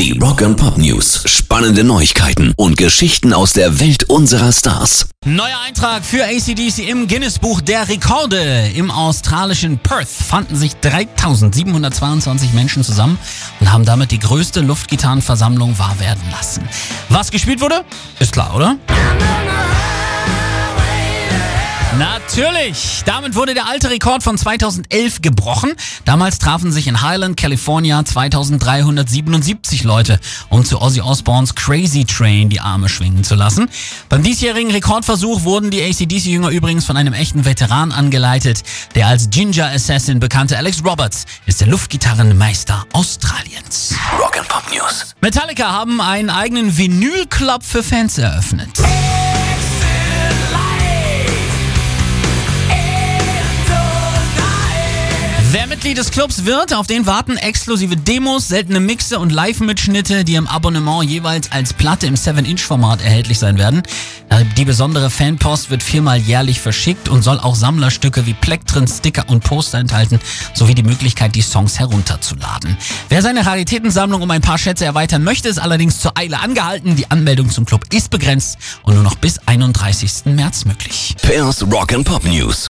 Die Rock and Pop News. Spannende Neuigkeiten und Geschichten aus der Welt unserer Stars. Neuer Eintrag für ACDC im Guinness-Buch der Rekorde. Im australischen Perth fanden sich 3722 Menschen zusammen und haben damit die größte Luftgitarrenversammlung wahr werden lassen. Was gespielt wurde? Ist klar, oder? Natürlich! Damit wurde der alte Rekord von 2011 gebrochen. Damals trafen sich in Highland, California 2377 Leute, um zu Ozzy Osbournes Crazy Train die Arme schwingen zu lassen. Beim diesjährigen Rekordversuch wurden die ACDC-Jünger übrigens von einem echten Veteran angeleitet. Der als Ginger Assassin bekannte Alex Roberts ist der Luftgitarrenmeister Australiens. Rock and Pop News. Metallica haben einen eigenen Vinyl-Club für Fans eröffnet. Mitglied des Clubs wird, auf den warten exklusive Demos, seltene Mixe und Live-Mitschnitte, die im Abonnement jeweils als Platte im 7-Inch-Format erhältlich sein werden. Die besondere Fanpost wird viermal jährlich verschickt und soll auch Sammlerstücke wie Plektren, Sticker und Poster enthalten, sowie die Möglichkeit, die Songs herunterzuladen. Wer seine Raritätensammlung um ein paar Schätze erweitern möchte, ist allerdings zur Eile angehalten. Die Anmeldung zum Club ist begrenzt und nur noch bis 31. März möglich. Pairs Rock and Pop News.